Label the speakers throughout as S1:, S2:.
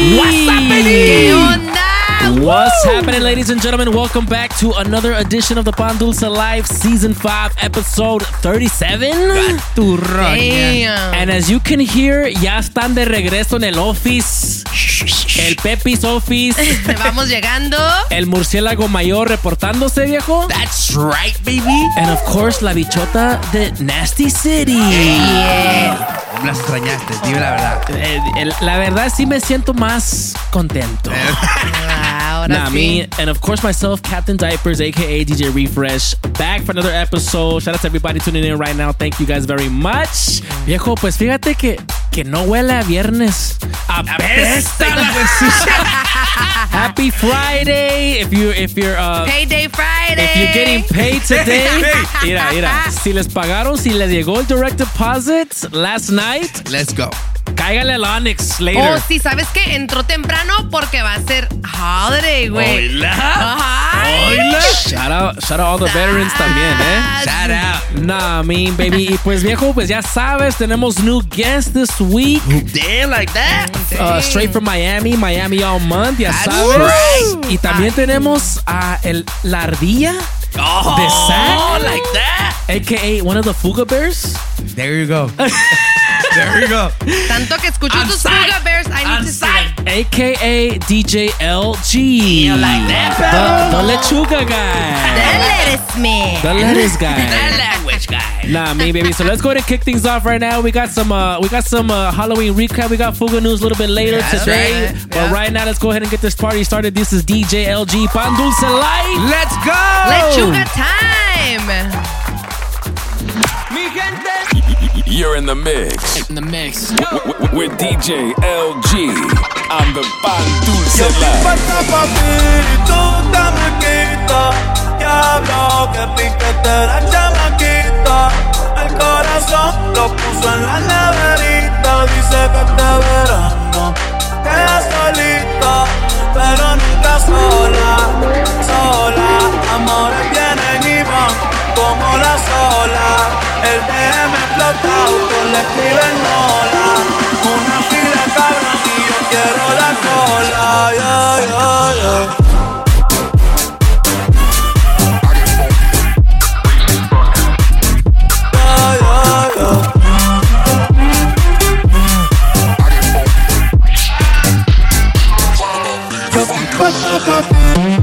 S1: What's up, baby?
S2: ¿Qué onda?
S3: What's happening, ladies and gentlemen? Welcome back to another edition of the Pan Dulce Live Season 5, Episode 37.
S1: Tu roña.
S2: Damn.
S3: And as you can hear, ya están de regreso en el office. El Pepis Office.
S2: Vamos llegando.
S3: El murciélago mayor reportándose, viejo.
S1: That's right, baby.
S3: And of course, la bichota de Nasty City.
S1: Me las extrañaste, dime la verdad.
S3: Eh, la verdad, sí me siento más contento.
S2: Ahora
S3: Nah,
S2: sí.
S3: me, and of course myself, Captain Diapers, aka DJ Refresh, back for another episode. Shout out to everybody tuning in right now. Thank you guys very much. Viejo, pues fíjate que, que no huele a viernes. Apesta la Happy Friday. If you if you're uh,
S2: Payday Friday.
S3: if you're getting paid today, mira, mira, si les pagaron, si les llegó el direct deposit last night,
S1: Let's go.
S3: Cáigale al Onyx
S2: Oh,
S3: later.
S2: sí, ¿sabes qué? Entró temprano porque va a ser holiday, güey. Ajá.
S3: Oila. Shout out, shout out all the veterans también, eh.
S1: Shout out.
S3: Nah, I mean, baby. Y pues viejo, pues ya sabes, tenemos new guest this week.
S1: Damn, like that.
S3: Uh, straight from Miami, Miami all month, ya
S1: That's
S3: sabes.
S1: right.
S3: Y también tenemos a el la ardilla,
S1: Oh,
S3: The sack?
S1: like that.
S3: aka one of the Fuga Bears.
S1: There you go. there you go.
S2: Tanto que escucho
S1: On
S2: tus
S1: site.
S2: Fuga Bears. I need
S1: On
S2: to see them.
S3: AKA DJ LG.
S1: You like that,
S3: The, the lechuga guy.
S2: The lettuce man.
S3: The lettuce guy.
S1: That language guy.
S3: Nah, me baby. So let's go ahead and kick things off right now. We got some, uh, we got some uh, Halloween recap. We got Fuga news a little bit later
S1: That's
S3: today.
S1: right.
S3: But
S1: Yeah.
S3: right now, let's go ahead and get this party started. This is DJ LG Pan Dulce Light.
S1: Let's go.
S2: Lechuga time.
S4: You're in the mix. In the mix. With DJ LG on the Pan Dulce Live.
S5: Papito, dame quita. Diablo, que piquete la chamaquita. El corazón lo puso en la neverita. Dice que este verano queda solita, pero nunca sola, sola. Amores vienen y van como la sola. El DM explotado, tú le escriben hola. Una fila cabrón y yo quiero la cola. Yeah, yeah, yeah. Yeah,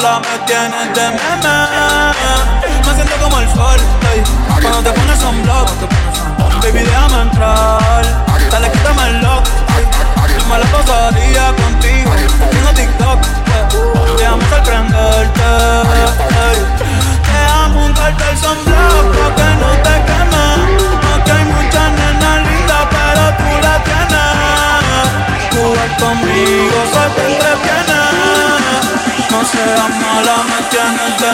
S5: me tienes de meme Me siento como el sol, ey, cuando te pones sunblock Baby, déjame entrar. Dale, quítame el lock Yo me la pasaría contigo Haciendo TikTok eh, Déjame sorprenderte ey. Déjame untarte el sunblock Pa' que no te queme Aquí hay muchas nenas lindas Pero tú la tienes. Jugar conmigo se te entretiene No seas mala, me tienes de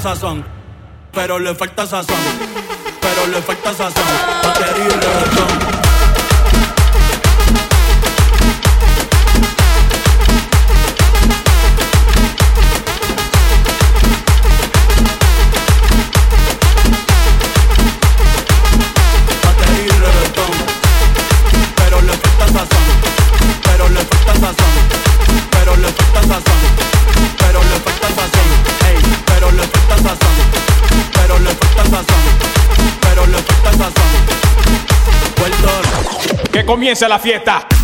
S5: sazón, pero le falta sazón, pero le falta sazón. Batería y reggaetón.
S6: comience la fiesta.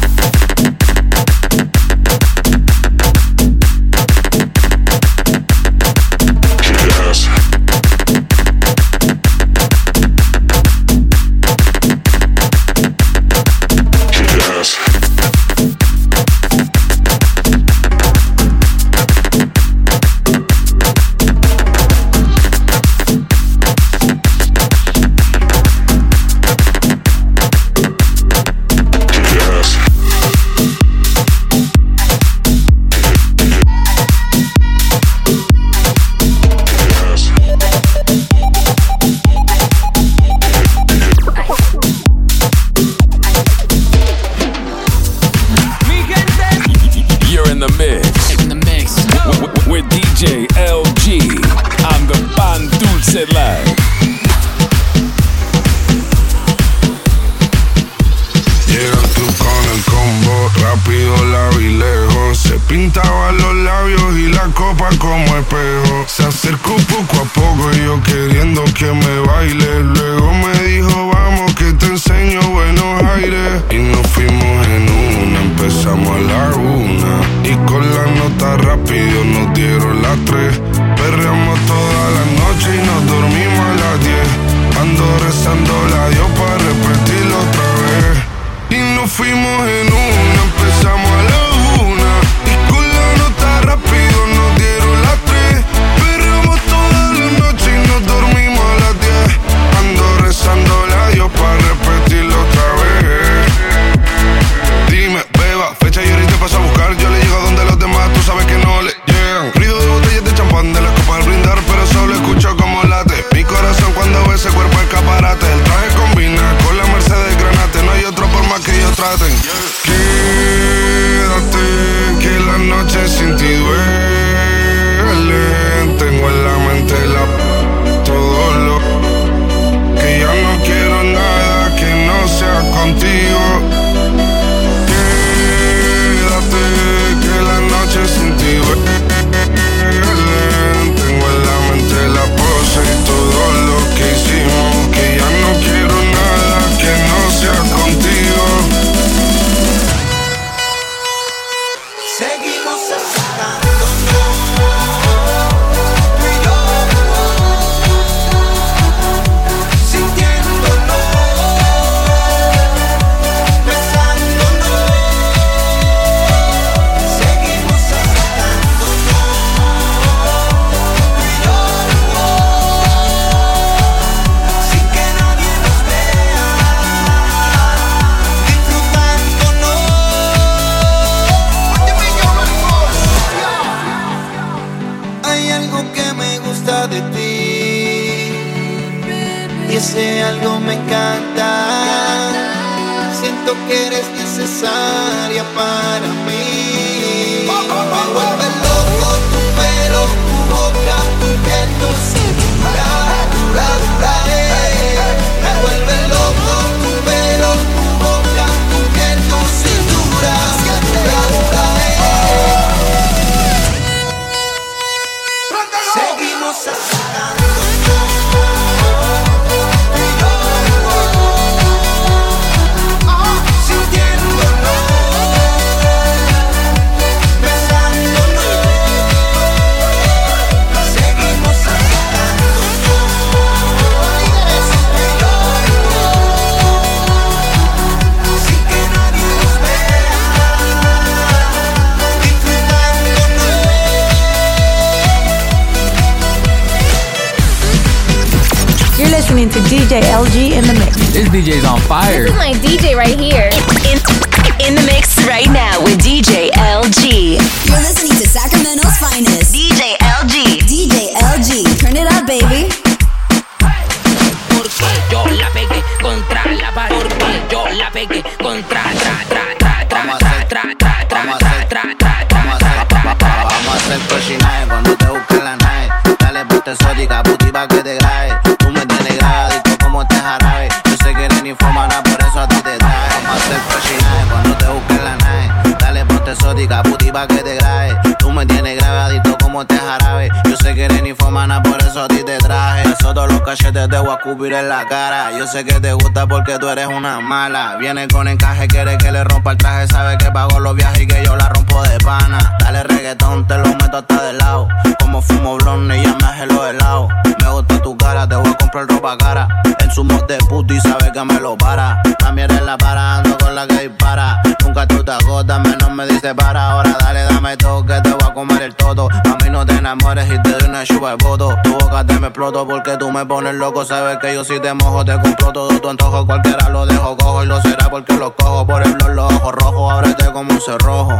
S7: Que te
S8: grabe. Tú me tienes grabadito como este jarabe. Yo sé que eres ninfomana, por eso a ti te traje. Eso todos los cachetes te voy a escupir en la cara. Yo sé que te gusta porque tú eres una mala. Viene con encaje, quiere que le rompa el traje. Sabe que pago los viajes y que yo la rompo de pana. Dale reggaetón, te lo meto hasta de lado. Como fumo blonde y ya me hace los helados. Me gusta tu cara, te voy a comprar ropa cara. En su mod de puto y sabe que me lo para. También eres la para, ando con la que dispara. Nunca tú te agotas, menos me dice para. Ahora dale, dame todo, que te voy a comer el todo. A mí no te enamores y te doy una chupa de voto. Tu boca te me exploto porque tú me pones loco. Sabes que yo si te mojo, te compro todo tu antojo. Cualquiera lo dejo cojo y lo será porque lo cojo. Por el los ojos rojos, ábrete como un cerrojo.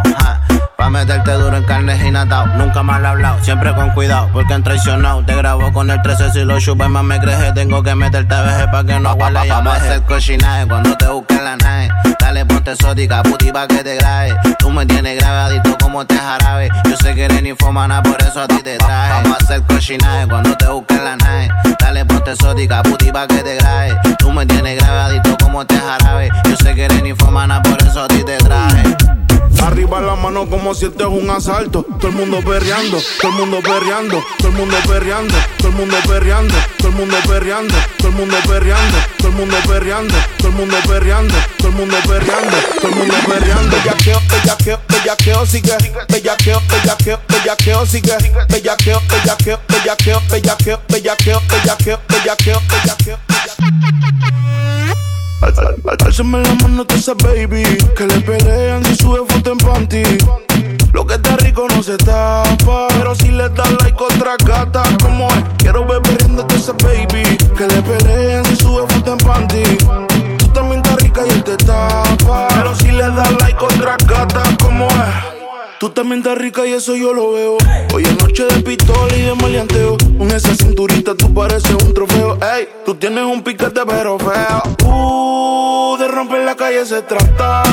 S8: Pa' meterte duro en carne y natao. Nunca he hablado, siempre con cuidado, porque han traicionado. Te grabo con el 13 si lo chupas más me crees. Tengo que meterte a veces pa' que no huele Vamos a hacer cochinaje cuando te busquen la nave. Dale, ponte exótica, puti pa' que te grabe. Tú me tienes grabadito como este jarabe. Yo sé que eres ninfomana, por eso a ti te traje. Vamos a hacer cochinaje cuando te busquen la nave. Dale, ponte exótica, puti pa' que te grabe. Tú me tienes grabadito como este jarabe. Yo sé que eres ninfomana, por eso a ti te traje.
S7: Arriba la mano como si esto es un asalto. Todo el mundo perreando, todo el mundo perreando, todo el mundo perreando, todo el mundo perreando, todo el mundo perreando, todo el mundo perreando, todo el mundo perreando, todo el mundo perreando, todo el mundo perreando, todo el mundo perreando. Bellaqueo, bellaqueo, bellaqueo, sigue. Bellaqueo, bellaqueo, bellaqueo, sigue. Bellaqueo, bellaqueo, bellaqueo, bellaqueo, bellaqueo, bellaqueo, bellaqueo, bellaqueo. Álzame la mano tú esa baby Que le pelean si sube foto en panty. Lo que está rico no se tapa Pero si le das like otra gata Como es, quiero ver perdiéndote esa baby Que le pelean si sube foto en panty también estás rica y eso yo lo veo. Hoy es noche de pistola y de maleanteo. Con esa cinturita tú pareces un trofeo. Ey, tú tienes un piquete pero feo. Uh, de romper la calle se trata.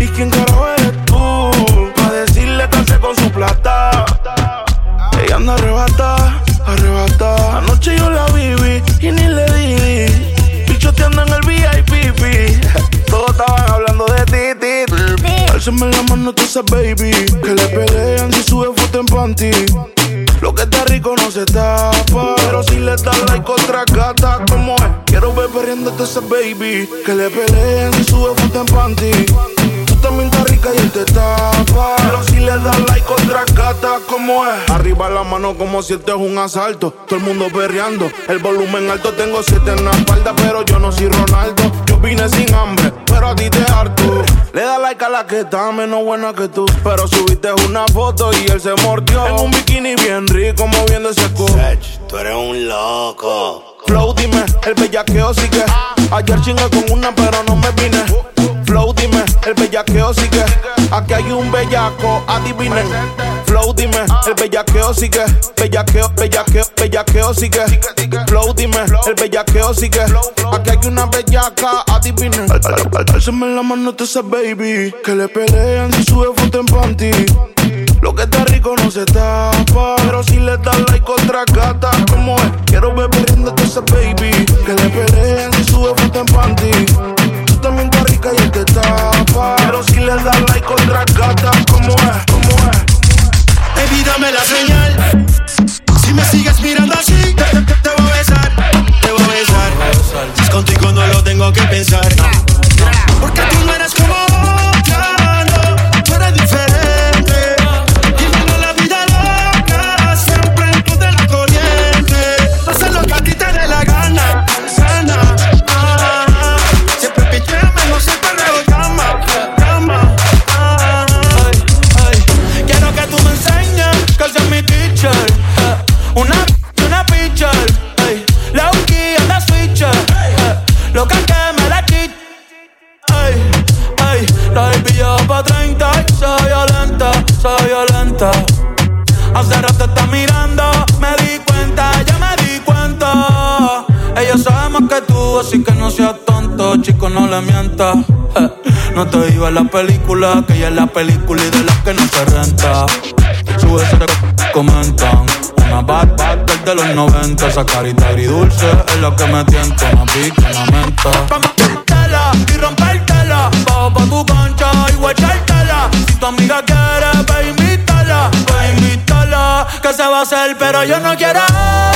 S7: ¿Y quién carajo eres tú? Pa' decirle que con su plata. Ella anda arrebata, arrebata. Anoche yo la viví y ni le di. Bichoteando en el VIP. Todos estaban hablando de ti, Que le pelean si sube foto en panty. Lo que está rico no se tapa Pero si le das like otra gata Como es, quiero ver perdiéndote esa baby. Que le pelean si sube foto en panty. Tú también estás rica y él te tapa Pero si le das like otra gata Como es Arriba la mano como si esto es un asalto. Todo el mundo perreando. El volumen alto tengo siete en la espalda Pero yo no soy Ronaldo Yo vine sin hambre Pero a ti te harto Le da like a la que está menos buena que tú Pero subiste una foto y él se mordió En un bikini bien rico moviendo ese cu
S8: Tú eres un loco.
S7: Flow, dime, el bellaqueo sigue. Ayer chingué con una, pero no me vine. Flow, dime, el bellaqueo sigue. Aquí hay un bellaco, adivinen. Flow, dime, el bellaqueo sigue. Bellaqueo, bellaqueo, bellaqueo sigue. Flow, dime, el bellaqueo sigue. Aquí hay una bellaca, adivinen. Álzame la mano tú esa baby. Que le pelean si sube foto en panty. Lo que está rico no se tapa. Pero si le das like otra gata, como es, quiero ver perdiéndote esa baby. Que le peleen si sube foto en panty. Y él te tapa. Pero si le das like otra gata, como es, como es.
S9: Baby, dame la señal. Si me sigues mirando así, te voy a besar. Te voy a besar. Si es contigo no lo tengo que pensar. Porque viva la
S5: película, que ella es la película y de las que no se renta. Sube ese comentan. Una bad bad girl de los 90, esa carita agridulce es lo que me tienta, una pica, una menta. Pa' y rompértela, bajo pa' tu cancha y guachártela. Si tu amiga quiere, ve invítala, ve invítala, que se va a hacer, pero yo no quiero.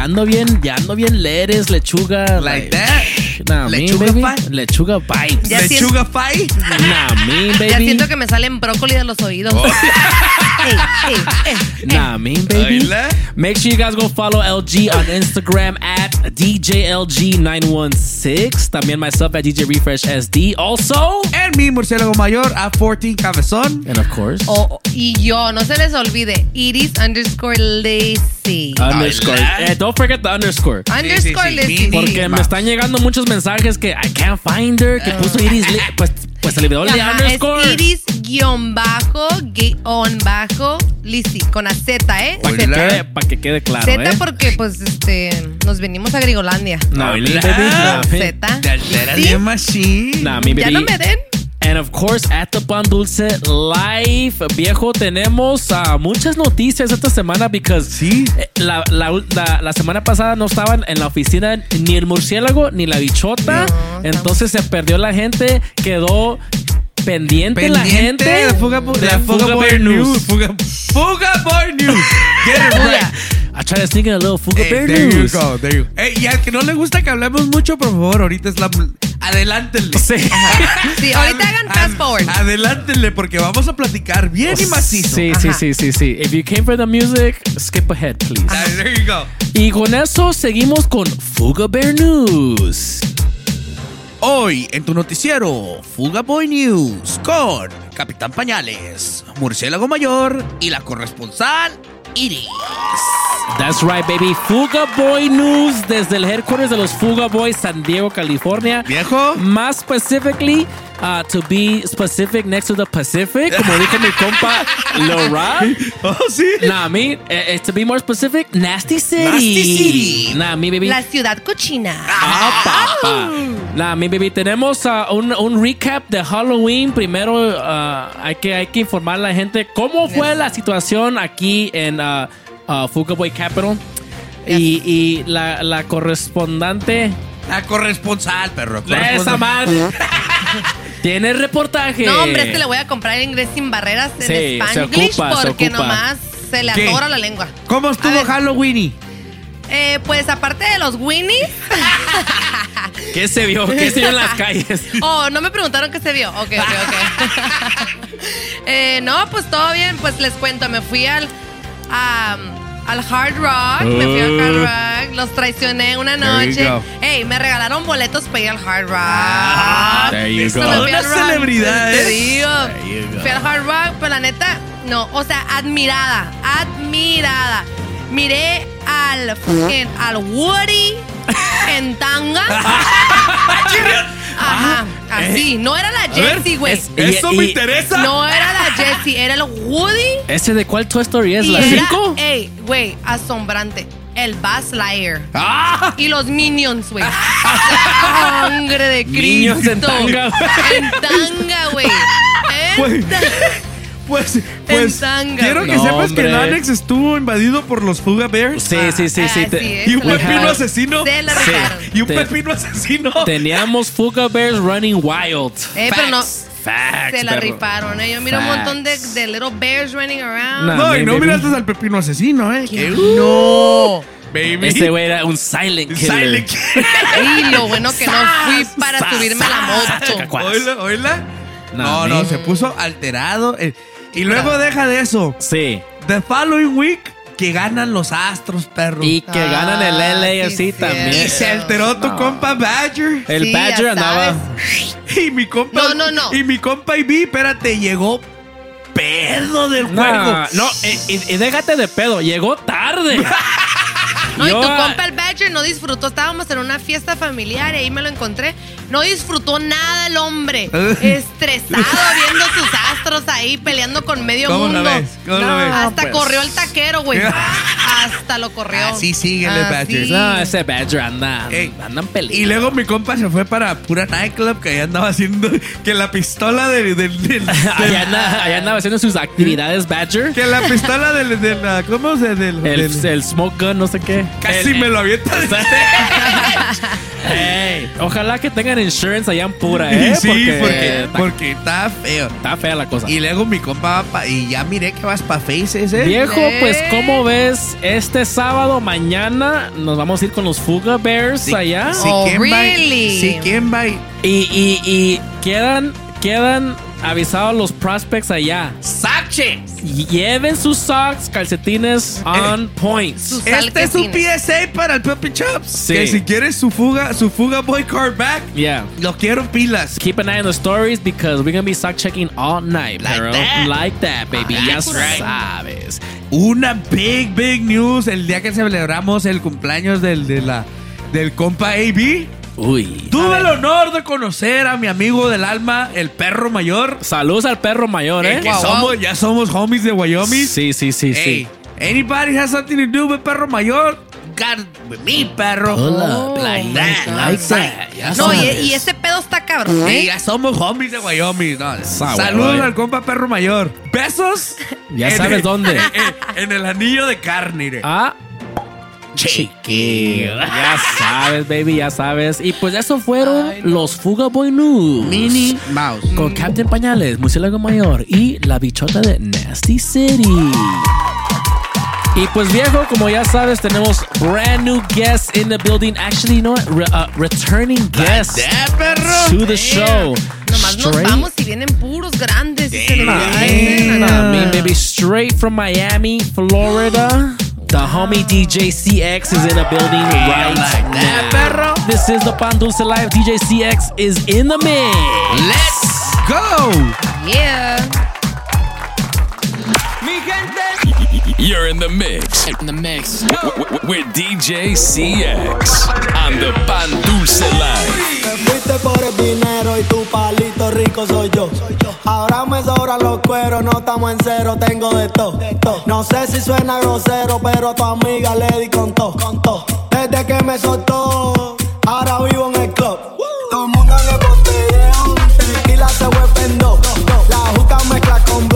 S10: ya
S3: ando bien, ya ando bien leres, lechuga.
S1: Like, that. Lechuga
S3: me,
S1: pie.
S3: Lechuga pie.
S2: Ya
S1: lechuga pie.
S3: Nah, me, baby.
S2: Ya siento que me salen brócoli de los oídos.
S1: Oh.
S2: Eh, eh.
S3: nah, me, baby. Make sure you guys go follow LG on Instagram at DJLG916. También myself at DJ Refresh SD. Also.
S1: And me, Murciélago Mayor, at 14 Cabezón.
S3: And of course.
S2: Oh, y yo, no se les olvide, Iris underscore Lazy.
S3: Underscore don't forget the underscore.
S2: Underscore
S3: Porque me están llegando muchos mensajes que I can't find her, que puso ah. Iris. Pues, pues se le olvidó el underscore.
S2: Iris guion bajo, guion bajo, Lizzy, con la Z, ¿eh?
S3: Para que, quede, claro.
S2: Z
S3: ¿eh?
S2: porque, pues, este, nos venimos a Grigolandia.
S3: No,
S2: Z.
S3: Te mi baby.
S2: Ya no me den.
S3: And of course, at the Pan Dulce Live, viejo, tenemos ah, muchas noticias esta semana because
S11: Sí.
S3: eh, la, la, la- la semana pasada no estaban en la oficina ni el murciélago ni la bichota.
S2: No,
S3: entonces se perdió la gente, quedó pendiente, la gente
S11: de Fuga,
S3: de
S11: de Fuga News. Fuga, Fuga Boy News. Get it right.
S3: I try to sneak in a little Fuga
S11: Hey,
S3: Bear
S11: there you
S3: News.
S11: go, there you go. Ey, y al que no le gusta que hablemos mucho, por favor, ahorita es la. Adelántenle.
S3: Sí.
S2: Sí, ahorita hagan fast forward.
S11: Adelántenle, porque vamos a platicar bien y macizo.
S3: Sí, sí, sí, sí, sí. If you came for the music, skip ahead, please.
S11: Ah, There you go.
S3: Y con eso seguimos con Fuga Bear News.
S11: Hoy en tu noticiero, Fuga Boy News con Capitán Pañales, Murciélago Mayor y la corresponsal Iris.
S3: That's right, baby. Fuga Boy News desde el headquarters de los Fuga Boys, San Diego, California.
S11: Viejo.
S3: Más specifically, uh, to be specific, next to the Pacific, como dijo mi compa Laura.
S11: Oh, sí.
S3: Nah, me, eh, eh, to be more specific, Nasty City.
S11: Nasty City.
S3: Nah, me, baby.
S2: La ciudad cochina.
S3: Ah, papá. Nah, mi baby, tenemos uh, un, un recap de Halloween. Primero, uh, hay, que, hay que informar a la gente cómo fue la situación aquí en uh, uh, Fuga Boy Capital. Y, y la, la correspondente,
S11: La corresponsal, perro.
S3: esa
S11: corresponsal.
S3: madre, tiene reportaje.
S2: No, hombre, este le voy a comprar en inglés sin barreras en
S3: Sí, se
S2: Spanglish
S3: ocupa, se
S2: porque
S3: ocupa.
S2: nomás se le
S11: ¿Qué?
S2: atora la lengua.
S11: ¿Cómo
S2: A
S11: estuvo
S2: ver.
S11: Halloween?
S2: Eh, pues aparte de los Winnies.
S3: ¿Qué se vio? ¿Qué se vio en las calles?
S2: oh, no me preguntaron qué se vio. Ok, ok, ok. Eh, no, pues todo bien. Pues les cuento, me fui al. am, al Hard Rock, me fui al Hard Rock, los traicioné una noche. Ey, me regalaron boletos para ir al Hard Rock.
S11: Ah,
S3: There you
S11: es
S3: go.
S2: Me
S11: toda
S2: fui
S11: una
S2: al rock,
S11: celebridad,
S2: Te
S11: ¿eh?
S2: digo. Fui al Hard Rock, pero la neta, no. O sea, admirada, admirada. Miré al al Woody en tanga. Ajá, así. No era la Jessie, güey.
S3: es- y-
S11: Eso me
S3: y-
S11: interesa.
S2: No era la Jessie, era el Woody.
S3: ¿Ese de cuál Toy Story es?
S2: y
S3: ¿La
S2: era,
S3: 5?
S2: ey, güey, asombrante. El Buzz Lightyear.
S11: ¡Ah!
S2: Y los Minions, güey. Sangre de Cristo.
S3: Minions en tanga, güey.
S2: En tanga, güey.
S11: Pues, pues
S2: tanga,
S11: quiero que
S3: No,
S11: sepas
S3: hombre.
S11: que el Annex estuvo invadido por los Fuga Bears.
S3: Sí, sí, sí, sí.
S2: Así
S3: Te-
S2: es,
S11: Y un pepino asesino.
S2: Se la
S3: Sí.
S2: rifaron.
S11: Y un
S3: Te-
S11: pepino asesino.
S3: Teníamos Fuga Bears running wild.
S2: Eh, pero no.
S3: Facts,
S2: Se la
S3: perro.
S2: rifaron, eh. Yo miro un
S3: Facts.
S2: montón de, de little bears running around.
S3: Nah.
S11: No, y no
S3: baby.
S11: miraste al pepino asesino, ¿eh? Que-
S2: No.
S11: Baby.
S3: Ese güey era un silent killer.
S11: Silent
S2: Y lo bueno que no fui para subirme a la moto.
S3: cacacuas.
S11: Oíla, oíla.
S3: No,
S11: No, no,
S3: man.
S11: se puso alterado. eh, Y luego deja de eso.
S3: Sí.
S11: The following week, que ganan los astros, perro.
S3: Y que ganan el
S2: Ah,
S3: LAFC
S2: sí,
S3: también.
S11: Y se alteró tu
S3: No.
S11: compa Badger.
S3: El
S2: Sí,
S3: Badger andaba.
S11: Y mi compa.
S2: No, no, no.
S11: Y mi compa Ivy, espérate, llegó pedo del juego.
S3: No, no, y, y- y déjate de pedo, llegó tarde.
S2: No, y tu compa el Badger no disfrutó. Estábamos en una fiesta familiar y ahí me lo encontré. No disfrutó nada el hombre. Estresado viendo sus astros ahí peleando con medio
S11: ¿Cómo la
S2: mundo.
S11: ves? ¿Cómo la
S2: No,
S11: ves?
S2: Hasta
S3: pues.
S2: corrió el taquero, güey. Hasta lo corrió.
S11: Así síguele, Badger.
S3: No, ese Badger anda,
S11: Ey.
S3: andan peleando.
S11: Y luego mi compa se fue para pura nightclub que ahí andaba haciendo que la pistola del, del, del-
S3: allá, anda, allá andaba haciendo sus actividades Badger.
S11: que la pistola del, del, la- ¿cómo se del,
S3: El,
S11: del-
S3: el smoke gun, no sé qué.
S11: casi
S3: El-
S11: me lo avienta de-
S3: Ey, ojalá que tengan insurance allá en pura, ¿eh?
S11: sí, porque,
S3: está,
S11: porque está feo.
S3: está fea la cosa.
S11: Y luego mi compa va pa- y ya miré que vas pa Faces, ¿eh?
S3: Viejo, pues como ves, este sábado mañana nos vamos a ir con los Fuga Bears
S11: Si-
S3: allá.
S11: Si
S2: Oh,
S11: quién va- si quién va y-
S3: Y, y, y quedan, quedan avisados los prospects allá. Lleven sus socks, calcetines on point.
S2: Sus
S11: Este es un. PSA para el Puppy Chops.
S3: Sí.
S11: Que si quieres su fuga, su fuga boy card back,
S3: Yeah.
S11: lo quiero pilas.
S3: Keep an eye on the stories because we're gonna be sock checking all night,
S11: Like
S3: bro.
S11: that.
S3: Like that, baby. ya
S11: That's right.
S3: sabes.
S11: Una big, big news el día que celebramos el cumpleaños del, de la, del compa AB.
S3: Uy.
S11: Tuve el honor de conocer a mi amigo del alma, el perro mayor.
S3: Saludos al perro mayor,
S11: Eh,
S3: ¿eh?
S11: que somos, ya somos homies de Wyoming.
S3: Sí, sí, sí,
S11: Hey,
S3: sí.
S11: anybody has something to do with perro mayor? Me, perro.
S3: Hola.
S11: like that, like that. Ya
S2: No, y, y ese pedo está cabrón,
S11: Sí,
S2: ¿eh?
S11: ya somos homies de Wyoming. no. Saludos al compa perro mayor. Besos.
S3: Ya sabes
S11: el-
S3: dónde.
S11: En, en- el anillo de carne.
S3: Ah.
S11: Chiquillo.
S3: Ya sabes, baby, ya sabes. Y pues eso fueron los Fuga Boy News.
S11: Mini Mouse.
S3: Con Captain Pañales, Murciélago Mayor y la bichota de Nasty City. Y pues viejo, como ya sabes, tenemos brand new guests in the building. Actually, you know what? Re- uh, returning guests
S11: perro.
S3: to the show.
S2: Nomás nos vamos y vienen puros grandes. y se les
S3: Nah,
S2: dicen,
S3: nah, me, baby, straight from Miami, Florida. The homie DJ CX is in the building right
S11: like
S3: now.
S11: perro.
S3: This is the Pan Dulce Live. DJ CX is in the mix.
S11: Let's go.
S2: Yeah.
S4: You're in the mix. In the mix. With DJ CX on the Pan Dulce Live.
S12: Rico soy yo. Ahora me sobran los cueros, no estamos en cero, tengo de todo. No sé si suena grosero, pero a tu amiga le di con todo. Desde que me soltó, ahora vivo en el club. Todo el mundo el botellón, tequila se vuelve en dos. La juca mezcla con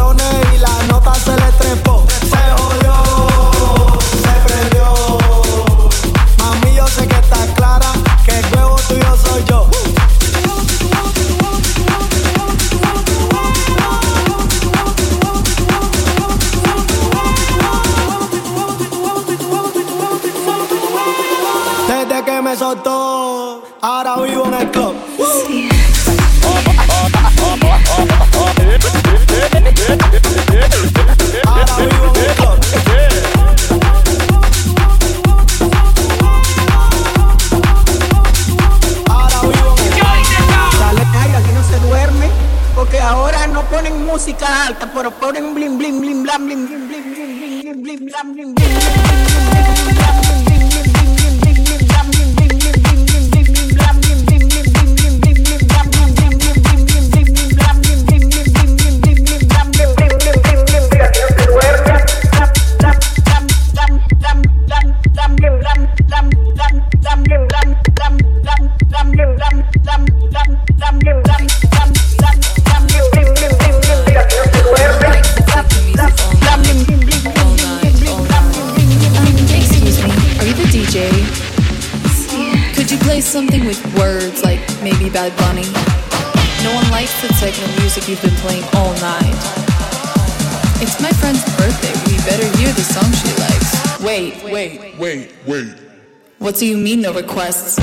S13: música alta, pero ponen blim blim blim blam blim blim
S5: what do you mean no requests?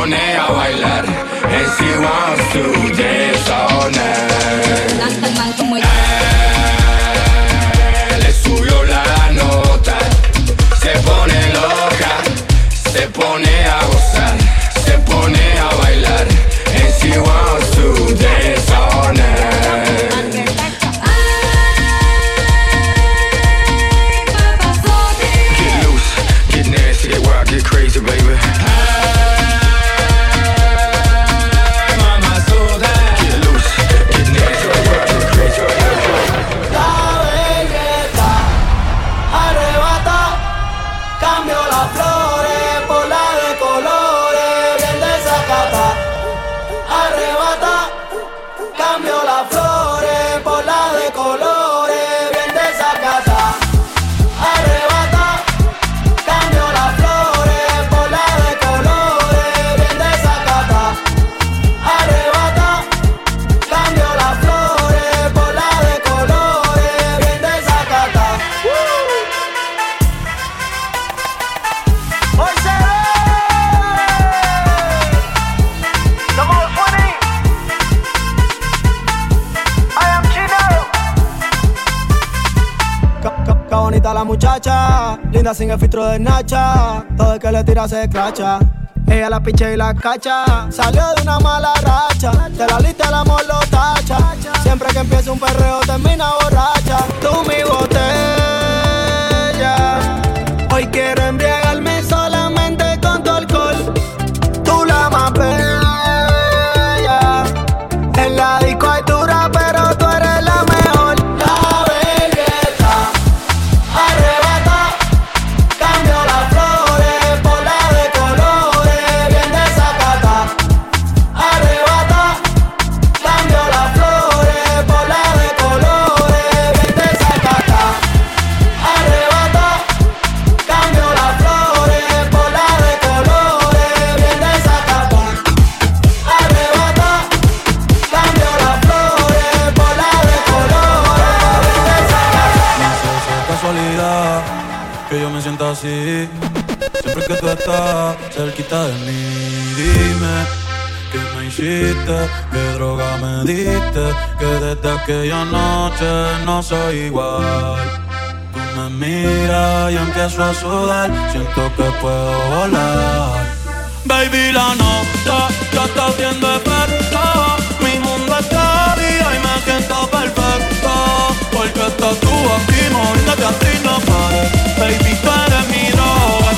S14: pone a bailar. And she wants to dance all night.
S12: el filtro de Nacha. Todo el que le tira se escracha. Ella la pinche y la cacha. Salió de una mala racha. De la lista el amor lo tacha. Siempre que empieza un perreo termina borracha. Tú mi botella. Hoy quiero
S5: hiciste, qué droga me diste, que desde aquella noche no soy igual. Tú me miras y empiezo a sudar, siento que puedo volar. Baby, la nota ya está haciendo efecto, mi mundo está día y me siento perfecto, porque estás tú aquí, moviéndote así no pares. Baby, tú eres mi droga.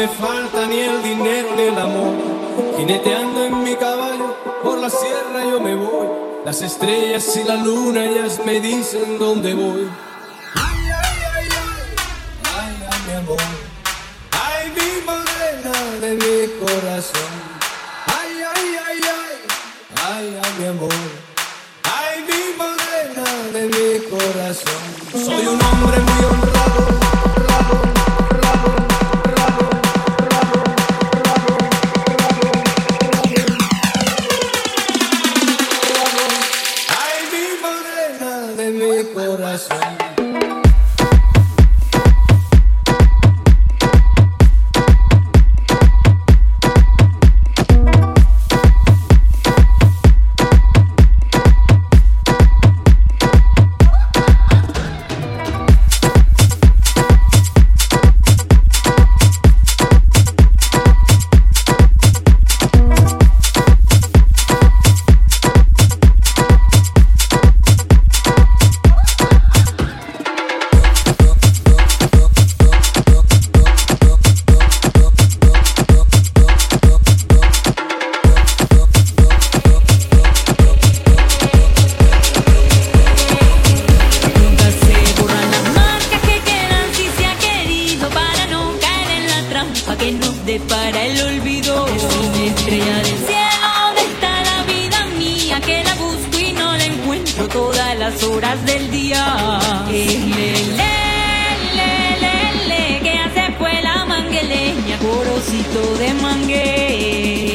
S7: me
S15: falta ni el dinero ni el amor. Jineteando en mi caballo, por la sierra yo me voy. Las estrellas y la luna ellas me dicen dónde voy. arrocito de mangué.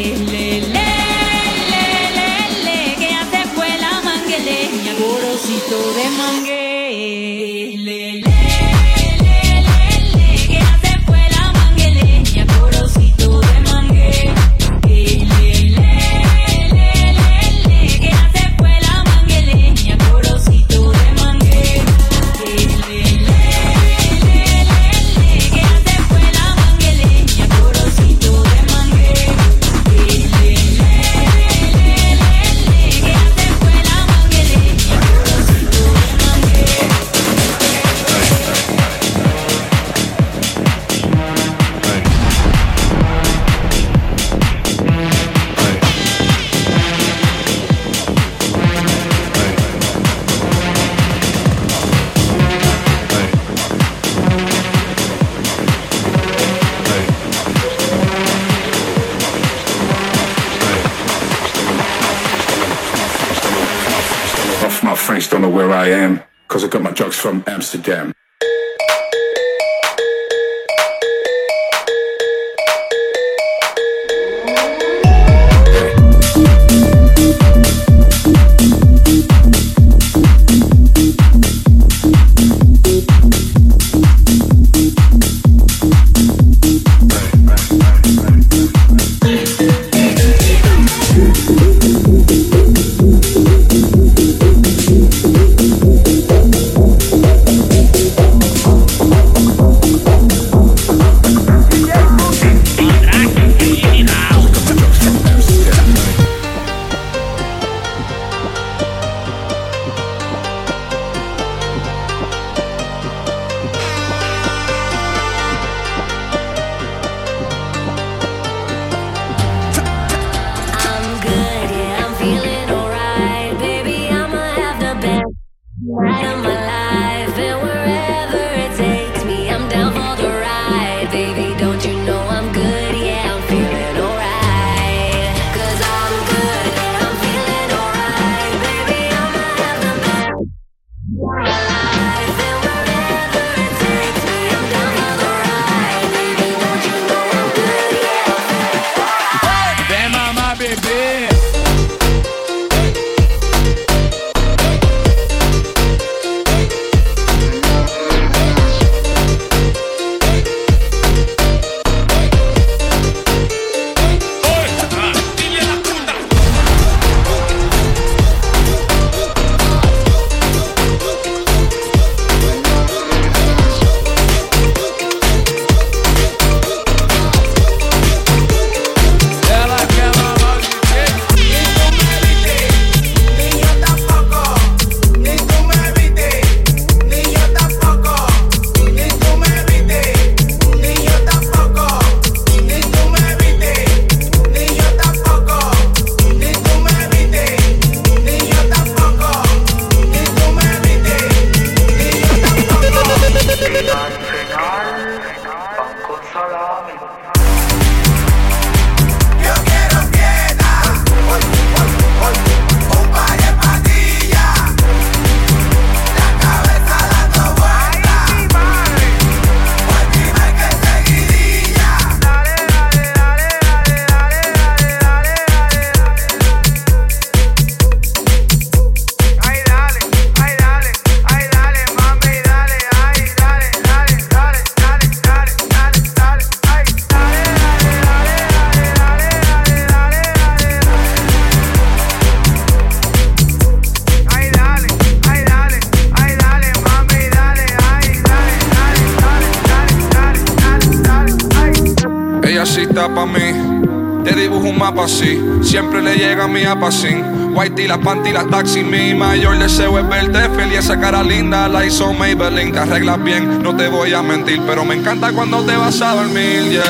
S15: mi
S5: apacín. Whitey, las panty, las taxi. Mi mayor deseo es verte feliz. Esa cara linda la hizo Maybelline. Te arreglas bien, no te voy a mentir. Pero me encanta cuando te vas a dormir, yeah.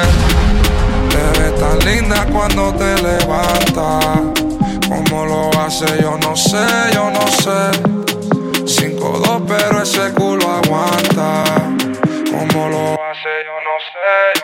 S5: Te ves tan linda cuando te levantas. ¿Cómo lo hace? Yo no sé, yo no sé. 5-2, pero ese culo aguanta. ¿Cómo lo hace? Yo no sé,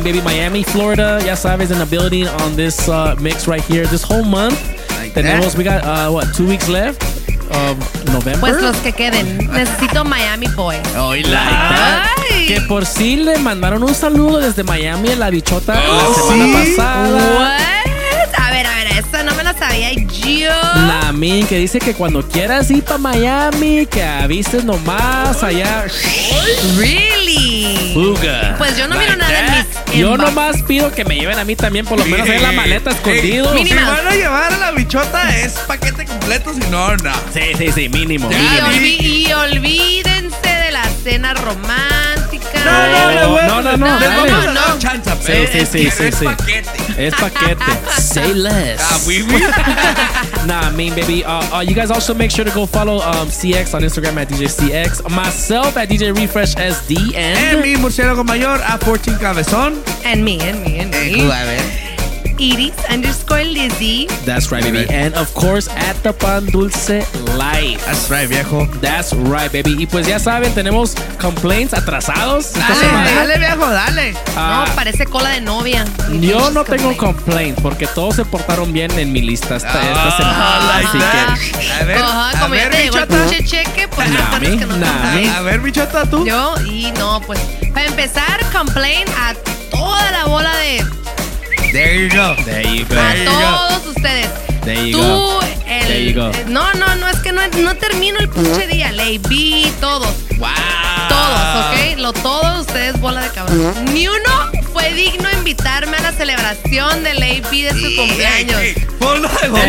S16: Baby.
S3: Miami, Florida. Ya sabes, in the building on this uh, mix right here. This whole month. Tenemos, we got, uh, what, two weeks left of November?
S2: Pues los que queden. Necesito Miami Boy.
S3: Ay. Que por sí le mandaron un saludo desde Miami a la bichota
S2: Oh,
S3: la semana
S2: ¿sí?
S3: pasada.
S2: What? A ver, a ver, eso no me lo sabía yo.
S3: Namin, que dice que cuando quieras ir para Miami, que avises nomás allá.
S2: Really?
S3: Fuga.
S2: Pues yo no miro nada en mis
S3: Yo nomás pido que me lleven a mí también, por lo menos en la maleta escondido.
S11: Si van a llevar a la bichota, es paquete completo, si no, no.
S3: Sí, sí, sí, mínimo.
S2: Y,
S3: mínimo.
S2: y olvídense de la cena romántica.
S3: No, no, le voy a- No, no, no,
S11: Les
S3: dale.
S11: vamos a
S2: No,
S11: dar
S2: no.
S11: chance,
S3: Sí,
S11: pero
S3: sí,
S11: es
S3: sí,
S11: que
S3: sí,
S11: es
S3: sí.
S11: paquete.
S3: Es paquete. Say less.
S11: Ah, oui, oui.
S3: nah, I mean, baby. Uh, uh, you guys also make sure to go follow um, CX on Instagram at DJ CX. Myself at DJ Refresh SD.
S11: En
S3: And
S11: mi murciélago mayor, a 14 cabezón.
S2: En mí, en mí, en
S11: Eh,
S2: mí.
S11: a ver.
S2: Iris underscore Lizzy.
S3: that's right, baby. And of course, at the Pan Dulce Life.
S11: That's right, viejo.
S3: That's right, baby. Y pues ya saben, tenemos complaints atrasados.
S11: Dale, dale, viejo, dale.
S3: Ah,
S2: No, parece cola de novia.
S3: Yo no tengo complaints porque todos se portaron bien en mi lista esta, esta
S11: Ah,
S3: semana.
S11: like
S3: Así
S11: that.
S3: que.
S11: A ver,
S2: Ajá,
S11: a
S2: como ya
S11: ver,
S2: te llegó el pinche cheque, pues
S3: Nah, me-
S2: que no
S3: nah.
S11: A ver, bichota, tú.
S2: Yo, y no, pues, para empezar, complain a toda la bola de.
S11: There you go.
S3: There you go.
S2: A
S11: There you go.
S2: todos ustedes.
S3: There you
S2: Tú,
S3: go.
S2: el.
S3: There you go.
S2: No, no, no, es que no, no termino el pinche día. Ley B, todos.
S11: Wow.
S2: Todos, ¿ok? Lo todos ustedes, bola de cabrón. Ni uno fue digno de invitarme a la celebración de Ley B de su cumpleaños.
S11: Ponlo de
S3: Eh,
S11: gol.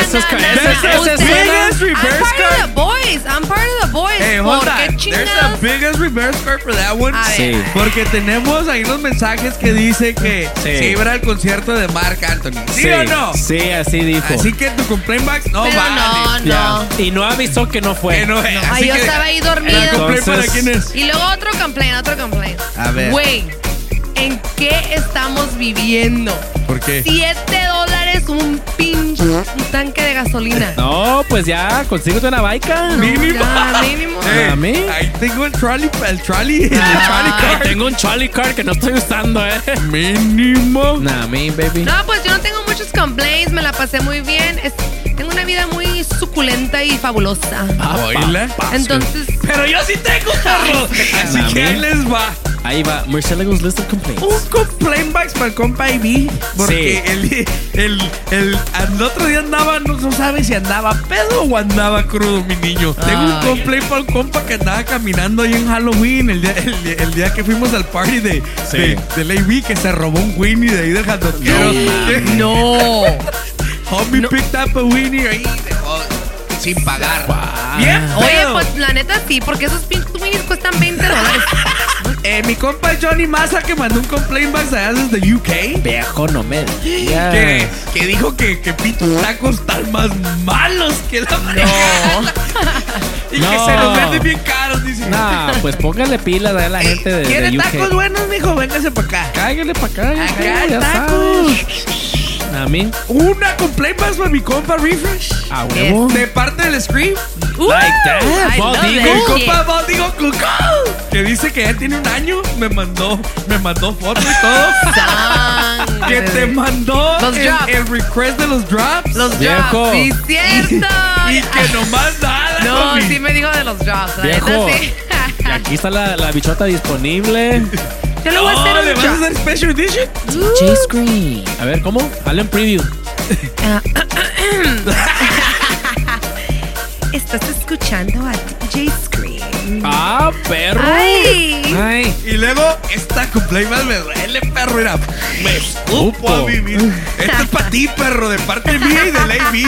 S3: eso es ca- ese- ese
S2: Ustedes-
S3: suena-
S11: Biggest
S2: I'm
S11: reverse
S2: part of the boys. I'm part of the boys.
S11: Hey, hold
S2: ¿Por
S11: on. There's
S2: chingados?
S11: a biggest reverse card for that one.
S2: A ver,
S3: Sí.
S11: Porque tenemos ahí unos mensajes que dice que
S3: Sí.
S11: se iba al concierto de Mark Anthony. ¿Sí,
S3: Sí,
S11: o no?
S3: Sí, así dijo.
S11: Así que tu complaint box no
S2: Pero
S11: vale.
S2: no, no.
S3: Ya. Y no avisó que no fue.
S11: Que no es.
S2: Ay,
S11: Así
S2: yo
S11: que-
S2: estaba ahí dormida.
S11: ¿La complaint para
S3: Entonces-
S11: quién es?
S2: Y luego otro complaint, otro complaint.
S11: A ver.
S2: Güey, ¿en qué estamos viviendo?
S11: ¿Por qué?
S2: Siete dólares un pinche un tanque de gasolina.
S3: No, pues ya, consíguete una baica.
S11: Mínimo.
S2: Ya, mínimo.
S11: Eh,
S3: ¿A mí?
S11: Ahí tengo el trolley, el trolley, el
S2: Ah.
S11: trolley
S3: Ay,
S11: card.
S3: tengo un Charlie Card que no estoy usando, eh.
S11: Mínimo.
S3: Nah, me, baby.
S2: No, pues yo no tengo muchos complaints, me la pasé muy bien. Es- tengo una vida muy suculenta y fabulosa.
S3: Ah, pa-
S2: Entonces,
S11: Pero yo sí tengo carro. Así que ahí les va.
S3: Ahí va, Murciélagos List of Complaints.
S11: Un complaint box para el compa Ivy. Porque el, el, el, el otro día andaba, no, no sabe si andaba pedo o andaba crudo, mi niño. Tengo un
S3: Ay.
S11: complaint para el compa que andaba caminando ahí en Halloween, el día, el, el día que fuimos al party de,
S3: Sí.
S11: de, del que se robó un Winnie de ahí del jandotero.
S2: no.
S11: Homie picked up a Winnie ahí dejó sin pagar. Bien,
S2: Oye, pues la neta sí, porque esos pinches minis cuestan 20 dólares.
S11: Eh, mi compa Johnny Massa que mandó un complaint box allá desde UK.
S3: Viejo, no me digas.
S11: Que, que dijo que, que pintos tacos están más malos que la y que
S3: No.
S11: se los venden bien caros, dice.
S3: Nah, pues póngale pilas a la gente de,
S11: ¿Quiere
S3: de UK.
S11: tacos buenos, mijo? Véngase para acá.
S3: Cáigale para acá. ya
S11: Acá
S3: está, ya
S11: tacos.
S3: sabes. A mí,
S11: Una complaint box para mi compa Refresh.
S3: a huevo.
S11: De parte del Scream.
S3: Like that,
S2: I
S3: Bob
S2: love
S3: Digo.
S2: it.
S11: El compa Baldigo Cucó. Que dice que ya tiene un año. Me mandó, me mandó fotos y todo. que te mandó
S2: Los
S11: el,
S2: drops.
S11: el request de los drops.
S2: Los
S3: Viejo.
S2: drops, sí, cierto.
S11: y que nomás nada.
S2: No, sí me dijo de los drops, la
S3: Viejo.
S2: neta sí.
S3: Y aquí está la, la bichota disponible.
S2: Yo le voy a hacer
S11: ¿le vas a hacer special edition?
S3: DJ Screen. A ver, ¿cómo? En preview.
S2: Estás escuchando a DJ Scream.
S3: Ah, perro.
S2: Ay.
S3: Ay.
S11: Y luego, esta más me duele, perro. Era, me escupo a vivir. Esto es para ti, perro, de parte mía y de Ley güey.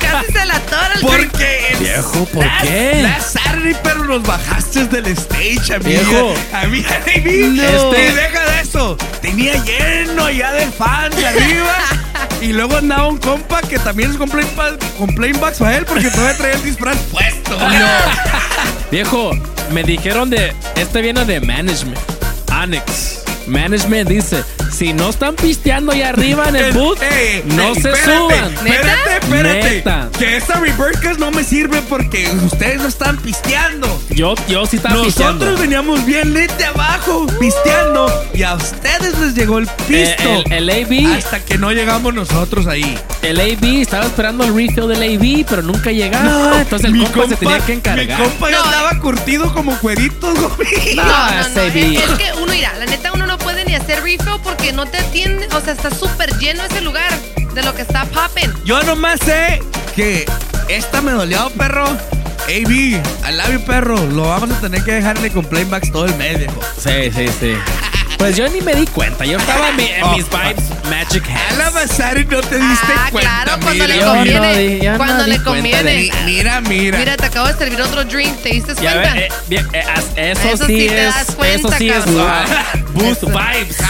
S2: Casi se la tora el.
S11: Porque el
S3: Viejo, ¿por
S11: last-
S3: qué?
S11: Last Saturday, perro, nos bajaste del stage, a mí.
S3: Viejo.
S11: A mí, a Ley
S3: No.
S11: Este, deja de eso. Tenía lleno ya de fans arriba. Y luego andaba un compa que también es complaint box para él porque todavía traía el disfraz puesto.
S3: Viejo, me dijeron de. Este viene de management. Annex. Management dice, si no están pisteando allá arriba en el booth,
S11: Ey,
S3: no
S11: ey,
S3: se
S11: espérate,
S3: suban.
S11: Espérate, espérate.
S3: Neta.
S11: Que esa reverse no me sirve porque ustedes no están pisteando.
S3: Yo, yo sí estaba
S11: Nosotros
S3: pisteando.
S11: veníamos bien lente abajo, pisteando, y a ustedes les llegó el pisto.
S3: Eh, el, el AB,
S11: hasta que no llegamos nosotros ahí.
S3: el AB estaba esperando el refill del AB, pero nunca llegaba. entonces el compa, se tenía que encargar.
S11: Mi compa ya estaba curtido como cueritos.
S3: No,
S2: No, no, no, es, es que uno irá, la neta uno no hacer refill porque no te atiende, o sea, está súper lleno ese lugar de lo que está popping.
S11: Yo nomás sé que esta me dolió, perro. AB, I love you, perro. Lo vamos a tener que dejarle con playbacks todo el mes, viejo.
S3: Sí, sí, sí. Pues yo ni me di cuenta. Yo estaba en, mi- en
S11: Oh,
S3: mis vibes Magic
S11: A
S3: Hands.
S11: la Basari no te diste
S2: Ah,
S11: cuenta,
S2: claro, cuando
S11: mira.
S2: le
S3: Yo no
S2: conviene.
S3: no
S2: cuando le conviene.
S3: de.
S11: Mira, mira.
S2: Mira, te acabo de servir otro drink, ¿te diste cuenta?
S3: ve, eh, bien, eh, eso,
S2: Eso
S3: sí
S2: te
S3: es.
S2: das cuenta,
S3: eso sí es. ah, boost vibes.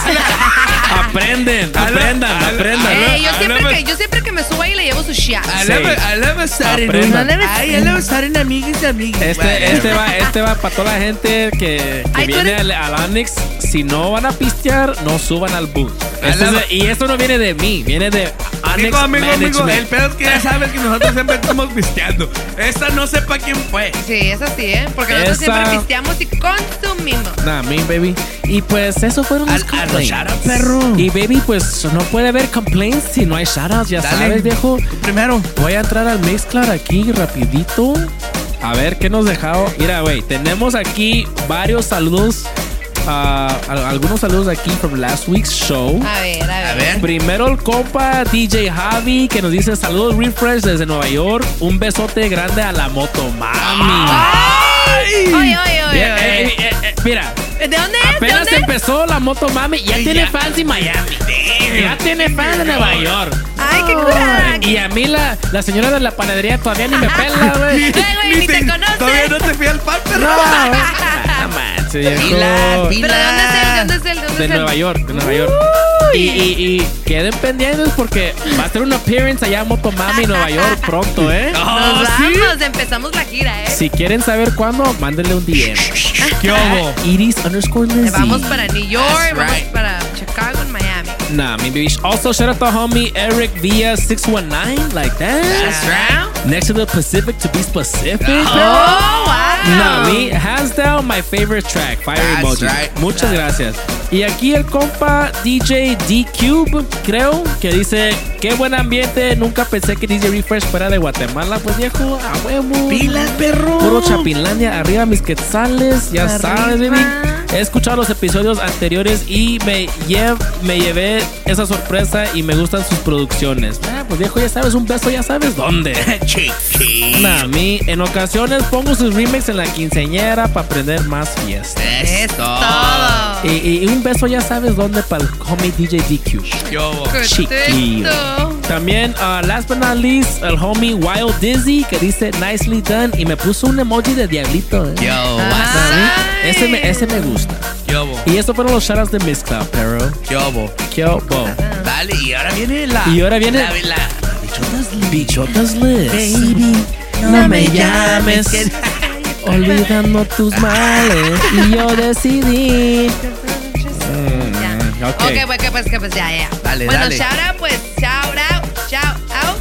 S3: Aprenden, aprendan, aprendan.
S2: Eh, yo, siempre que, yo siempre que me subo ahí le llevo su shot.
S11: Love Basari. Ay, love Basari, amigas y amigos.
S3: Este, este va, este va para toda la gente que, viene al, al Onyx. Si no van a pistear, no suban al Esto es y esto no viene de mí, viene de
S11: Amigo, amigo, amigo, el pedo es que ya sabes que nosotros siempre estamos pisteando. Esta no sepa quién fue.
S2: Sí, es así, ¿eh? Porque nosotros
S3: Esa-
S2: siempre pisteamos y consumimos.
S3: Nah, me, baby. Y pues eso fueron los
S11: Al- a los
S3: complaints.
S11: shoutouts, perro.
S3: Y baby, pues no puede haber complaints si no hay shoutouts, ya
S11: Dale.
S3: sabes, viejo.
S11: Primero.
S3: Voy a entrar al Mixclar aquí rapidito. A ver qué nos dejado. Mira, güey, tenemos aquí varios saludos. Al- algunos saludos aquí from last week's show.
S2: A ver, a ver.
S11: A ver.
S3: Primero el compa DJ Javi que nos dice saludos refresh desde Nueva York. Un besote grande a la moto mami.
S2: Oye, oye, oye.
S3: Eh, eh, eh, mira,
S2: ¿De dónde es? ¿De
S3: apenas
S2: es?
S3: empezó la moto mami, ya tiene fans en Miami. Ya tiene fans en Nueva York.
S2: Ay, qué cura.
S3: Y a mí la, la señora de la panadería todavía ni me pela, güey.
S2: Ay, güey, ni te conoce.
S11: Todavía no te fui al pan, perro.
S3: No, manches, viejo.
S11: Pilas,
S2: ¿Pero de dónde es él? ¿De dónde es él? ¿De dónde
S3: De
S2: es él?
S3: Nueva York, de Nueva York. Y, y, y queden pendientes porque va a hacer un appearance allá en Motomami, Nueva York, pronto, ¿eh?
S2: Nos
S11: Oh,
S2: vamos, empezamos la gira, ¿eh?
S3: Si quieren saber cuándo, mándenle un DM.
S11: ¿Qué hubo?
S3: Iris underscore.
S2: Vamos para New York,
S11: That's
S2: vamos
S11: right.
S2: para Chicago Miami.
S3: Nah, mi baby. Also, shout out to homie Eric Via 619, like that.
S11: That's right.
S3: Next to the Pacific to be specific.
S2: Oh, wow.
S3: Nah, me, hands down, my favorite track, Fire
S11: That's
S3: Emoji.
S11: right.
S3: Muchas gracias. Y aquí el compa DJ D-Cube, creo, que dice, qué buen ambiente, nunca pensé que DJ Refresh fuera de Guatemala, pues viejo, a huevo.
S11: Pilas, perro.
S3: Puro Chapinlandia, arriba mis quetzales, ya
S2: Arriba.
S3: sabes, baby. He escuchado los episodios anteriores y me, lle- me llevé esa sorpresa y me gustan sus producciones. Ah, pues viejo, ya sabes, un beso, ya sabes dónde.
S11: Chiqui.
S3: Nah, a mí en ocasiones pongo sus remakes en la quinceañera para aprender más fiesta.
S11: Es todo.
S3: Y, y- y un beso, ya sabes dónde para el homie DJ DQ.
S11: Yo.
S3: También, uh, last but not least, el homie Wild Dizzy que dice nicely done y me puso un emoji de diablito. eh.
S11: Yo.
S3: A mí, ese, me, ese me gusta.
S11: Yo.
S3: Y estos fueron los shoutouts de Miss Cloud, pero.
S11: Yo.
S3: ¿Qué bo?
S11: Dale, y ahora viene la.
S3: Y ahora viene-
S11: La, la,
S3: Bichotas Liz.
S11: Baby,
S3: no me llames.
S11: que-
S3: Olvidando tus males. Y yo decidí.
S2: Ya.
S3: ok.
S2: Ok, pues, que, pues, que, pues, ya, ya.
S11: Dale,
S2: bueno,
S11: dale.
S2: shout out, pues, shout out, shout out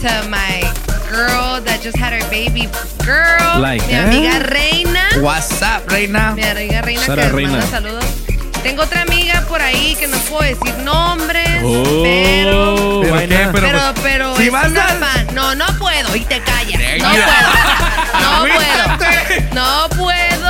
S2: to my girl that just had her baby girl.
S3: Like
S2: mi amiga Reina.
S11: What's up, reina?
S2: Mi amiga Reina que nos manda
S3: Reina.
S2: saludos. Tengo otra amiga por ahí que no puedo decir nombres,
S3: Oh,
S2: pero...
S11: ¿Pero qué? Pero,
S2: Pero,
S11: pues,
S2: pero
S11: si
S2: es
S11: vas
S2: una
S11: a-
S2: fan. No, no puedo. Y te callas. No puedo. No puedo. No puedo.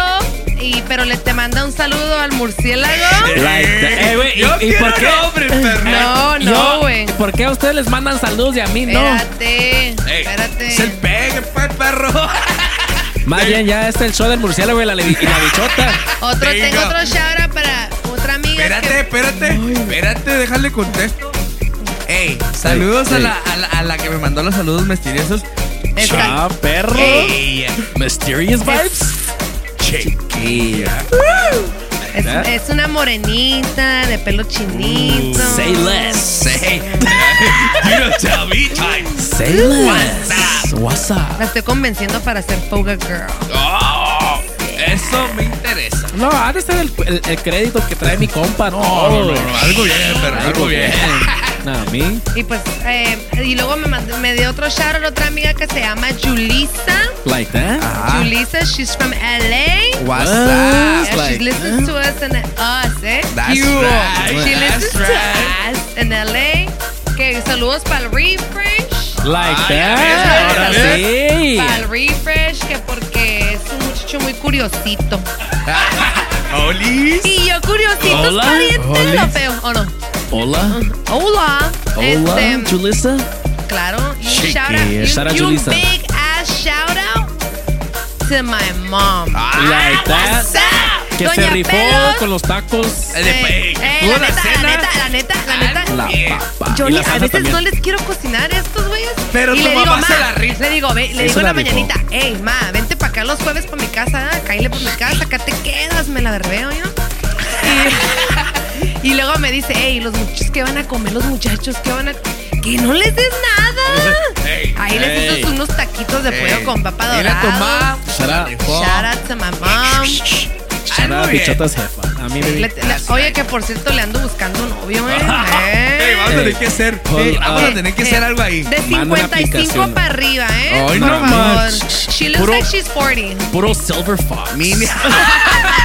S2: Pero le te manda un saludo al murciélago.
S3: Like that. Eh, güey, ¿y-
S11: Yo
S3: y por
S11: quiero
S3: qué?
S2: No,
S3: Yo-
S2: no, güey.
S3: ¿Por qué a ustedes les mandan saludos y a mí no?
S2: Espérate. Espérate.
S11: Es el pegue, pues, perro.
S3: Más bien, ya este es el show del murciélago y la, la bichota.
S2: Otro,
S11: Venga.
S2: tengo otro shout out para otra amiga.
S11: Espérate,
S2: que-
S11: espérate. Espérate, déjale contesto. Ey, saludos a, la, a, la, a la que me mandó los saludos misteriosos.
S2: Está-
S3: Ah, perro.
S11: Ey,
S3: Mysterious vibes.
S11: Chiquilla.
S2: es,
S3: ¿Eh?
S2: es una morenita de pelo chinito.
S3: Say less.
S11: Say, you don't tell me time.
S3: Say less. What's up?
S2: La estoy convenciendo para ser Foga Girl.
S11: Oh, Eso me interesa.
S3: No, ha de ser el, el- el crédito que trae mi compa.
S11: No,
S3: todo.
S11: no, no, algo bien, pero algo bien.
S3: No, a mí.
S2: Y pues, eh, y luego me, mandó- me dio otro shout otra amiga que se llama Julissa.
S3: Like that?
S2: Julissa, she's from LA.
S11: What's
S3: What?
S2: Yeah, she
S3: Like
S2: listens to us in us, eh?
S11: That's
S2: Cute.
S11: right.
S2: She
S11: That's
S2: listens
S11: right.
S2: to us in LA. Que saludos para el refresh.
S3: Like that. Ahora sí.
S2: Para el refresh, que porque es un muchacho muy curiosito.
S11: Olis.
S2: Y yo curiosito
S3: Hola.
S2: es pariente lo feo, ¿o no?
S3: Hola.
S2: Hola.
S3: Hola,
S2: Este,
S3: Julissa.
S2: claro. Y un
S3: Chiqui.
S2: shout out, y
S3: Shout out, Julissa.
S2: big ass shout out to my mom.
S3: Like that.
S2: What's up?
S3: Que se
S2: Doña
S3: rifó
S2: Pelos.
S3: con los tacos.
S2: Eh, eh, la, neta, la neta, la neta, la neta.
S3: La papa.
S2: Yo
S3: Y
S2: ni-
S3: la
S2: a
S3: salsa
S2: veces
S3: también.
S2: no les quiero cocinar a estos güeyes.
S11: Pero
S2: y
S11: tu
S2: le digo,
S11: mamá se
S2: "Ma",
S11: la rifa.
S2: Le digo, ve, le
S3: Sí,
S2: digo
S3: se
S2: en
S3: la
S2: la
S3: rifó.
S2: mañanita, hey, ma, vente para acá los jueves para mi casa, ah, cállale por mi casa, acá te quedas, me la verbeo yo. Y, luego me dice, hey, los muchachos, ¿qué van a comer los muchachos? ¿Qué van a...? Que no les des nada.
S11: Hey.
S2: Ahí les
S3: Hey.
S2: hizo unos taquitos de pollo
S11: Hey.
S2: con papa
S11: Mira tu
S2: dorada.
S11: mamá.
S3: Shout out.
S2: Shout out to my mom.
S3: Shout out, bichotas jefa. A mí me
S2: Le- le- oye, que por cierto le ando buscando un novio, eh.
S11: Vamos a tener que hacer. Hey, vamos a tener que
S2: Eh,
S11: hacer algo ahí.
S2: De
S3: Manda una
S2: 55
S3: aplicación.
S2: para arriba, ¿eh?
S11: Ay,
S2: Por
S11: no
S2: favor. She looks
S3: Puro-
S2: like she's 40.
S3: Puro Silver Fox.
S11: Mini.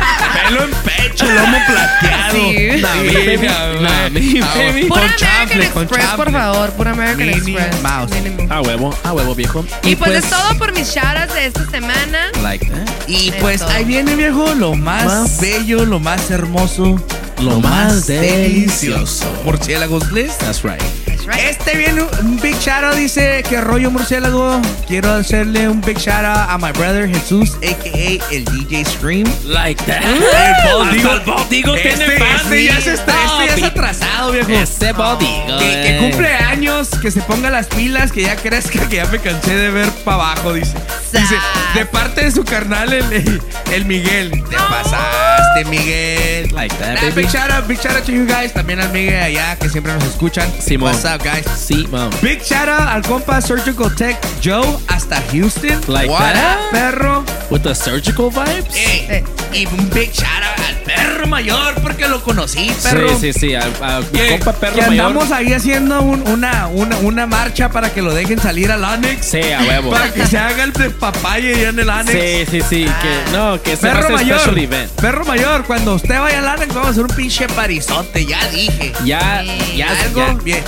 S11: Pelo en pecho, lomo plateado.
S2: Sí.
S3: Nah, mi baby. Nah, mi baby.
S2: Pura
S11: Con
S2: American
S11: chanfle, con
S2: Express, por favor. Pura American
S11: Minnie
S2: Express.
S11: Mouse.
S2: Mínimo.
S3: A huevo, a huevo, viejo.
S2: Y pues, es todo por mis shoutouts de esta semana.
S3: Like that.
S11: Y
S2: Es
S11: pues
S2: todo.
S11: ahí viene, viejo, lo más,
S3: Más-
S11: bello, lo más hermoso,
S3: Lo más delicioso.
S11: Murciélagos Bliss.
S3: That's right.
S2: Right.
S11: Este viene un- big shout out, dice que rollo murciélago. Quiero hacerle un big shout out a my brother Jesús, a.k.a. el DJ Scream.
S3: Like that.
S11: El
S3: Hasta el Baldigo
S11: este,
S3: tiene
S11: este ya se está, este ya es atrasado, viejo.
S3: Ese Baldigo.
S11: Que, que cumple años, que se ponga las pilas, que ya crezca, que ya me cansé de ver para abajo, dice. Dice, de parte de su carnal, el, el Miguel. Te pasaste, Miguel.
S3: Like that,
S11: Nah,
S3: baby.
S11: big shout out, big shout out to you guys. También al Miguel allá, que siempre nos escuchan.
S3: Simón.
S11: What's guys?
S3: Sí, mom.
S11: Big shout out al compa Surgical Tech Joe hasta Houston.
S3: Like
S11: What
S3: that?
S11: up, perro?
S3: With the surgical vibes.
S11: Ey,
S2: Eh.
S11: y un big shout out al perro mayor porque lo conocí, perro.
S3: Sí, sí, sí. A, a mi
S11: Que,
S3: compa perro
S11: que
S3: mayor.
S11: andamos ahí haciendo un- una, una, una marcha para que lo dejen salir al Onyx.
S3: Sí, a huevo.
S11: Para que se haga el y en el Onyx.
S3: Sí, sí, sí. Que, no, que se
S11: Perro mayor,
S3: special event.
S11: perro mayor, cuando usted vaya al Onyx vamos a hacer un pinche parizote, ya dije.
S3: Ya, ya,
S11: Algo
S3: ya.
S11: bien.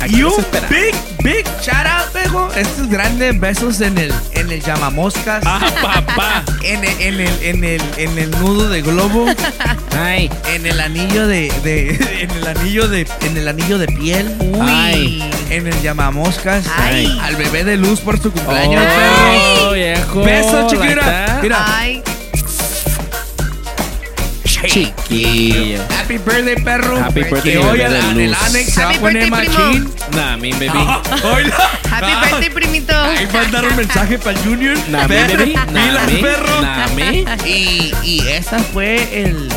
S3: Aquí
S11: Y un
S3: espera.
S11: big, big shout out, viejo. Estos grandes besos en el, en el llamamoscas.
S3: Ah, papá.
S11: En el, en el, en el, en el nudo de globo.
S3: Ay.
S11: En el anillo de, de en el anillo de, en el anillo de piel.
S3: Ay.
S11: En el llamamoscas.
S2: Ay.
S11: Al bebé de luz por su cumpleaños,
S3: Oh,
S11: perro.
S3: viejo.
S11: Chiquita. Mira.
S2: Ay,
S3: Chiquillo.
S11: Happy birthday, perro.
S3: Happy birthday,
S11: Que hoy
S3: bebé
S11: el
S3: luz.
S11: Anex se va a
S2: Happy
S11: poner
S2: birthday, primo.
S11: machín.
S3: Nah, mi baby.
S11: Oila.
S2: happy birthday, primito.
S11: Ahí mandaron un mensaje para el Junior.
S3: Nah, mi. Nah,
S11: Pilas,
S3: mi.
S11: perro.
S3: Nah, mi.
S11: Y, y esta fue el,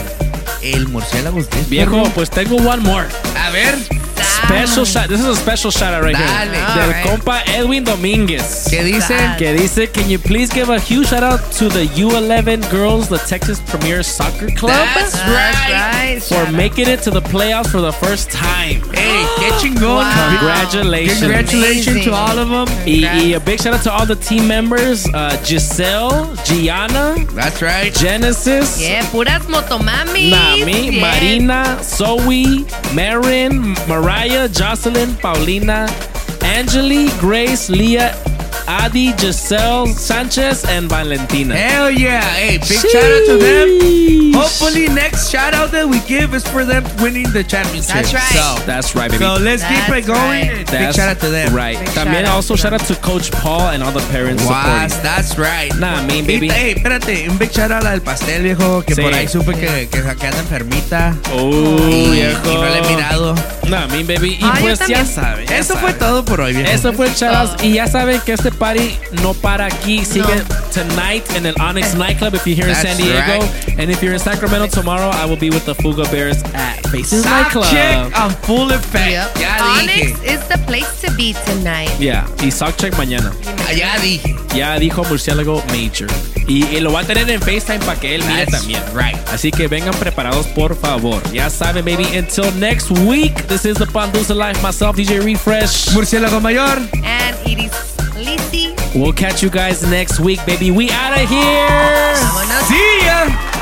S11: el murciélago.
S3: Viejo, pues tengo one more.
S11: A ver.
S3: Special shout. This is a special shout out right
S11: Dale.
S3: here. Del
S2: Alright.
S3: compa Edwin Dominguez.
S11: ¿Qué dice?
S2: Dale.
S3: Que dice, can you please give a huge shout out to the U11 girls, the Texas Premier Soccer Club,
S11: That's right.
S2: Right.
S3: for
S2: Shout out.
S3: making it to the playoffs for the first time.
S11: Hey, qué chingón.
S2: Wow.
S3: Congratulations.
S11: Congratulations
S2: Amazing.
S11: to all of them.
S3: Y, y a big shout out to all the team members, uh, Giselle, Gianna,
S11: That's right.
S3: Genesis,
S2: Yeah, puras motomamis.
S3: Nami,
S2: Yeah.
S3: Marina, Zoe, Marin, Mariah, Jocelyn, Paulina, Angeli, Grace, Leah, Adi, Giselle, Sanchez, and Valentina.
S11: Hell yeah. Hey, big shout out to them. Hopefully, next shout out that we give is for them winning the championship.
S2: That's right.
S11: So,
S3: That's right, baby.
S11: so let's keep
S2: That's
S11: it going.
S2: right.
S11: and Big shout out to them.
S3: Right.
S2: Big
S3: También
S2: shout out
S3: also shout out to Coach Paul and all the parents supporting.
S11: that's right.
S3: Nah, mean, baby.
S11: Y, hey, espérate, un big shout out al pastel, viejo, que
S3: Sí.
S11: por ahí supe que, que, que anda enfermita.
S3: Oh,
S11: y,
S3: viejo.
S11: y no le he mirado.
S3: Nah, mean, baby. Y
S2: Ah,
S3: pues ya
S2: también.
S3: saben.
S11: Eso fue
S3: saben.
S11: todo por hoy, viejo.
S3: Eso fue
S2: todo.
S3: Y ya saben que este party no para aquí. Sigue no. tonight in the Onyx nightclub if you're here
S11: That's in
S3: San Diego.
S11: Right.
S3: And if you're in Sacramento tomorrow, I will be with the Fuga Bears at Faces Nightclub.
S11: Check on full effect.
S2: Yep.
S11: Ya
S2: Onyx
S11: dije.
S2: is the place to be tonight.
S3: Yeah. Y Sock Check mañana.
S11: Ah, ya dije.
S3: Ya dijo Murciélago Major. Y, y, lo va a tener en FaceTime para que él mire también.
S11: Right.
S3: Así que vengan preparados, por favor. Ya saben, maybe until next week. This is the Pandusa Life. Myself, DJ Refresh.
S11: Murciélago Mayor.
S2: And Iris
S3: We'll catch you guys next week, baby. We out of here.
S11: See ya.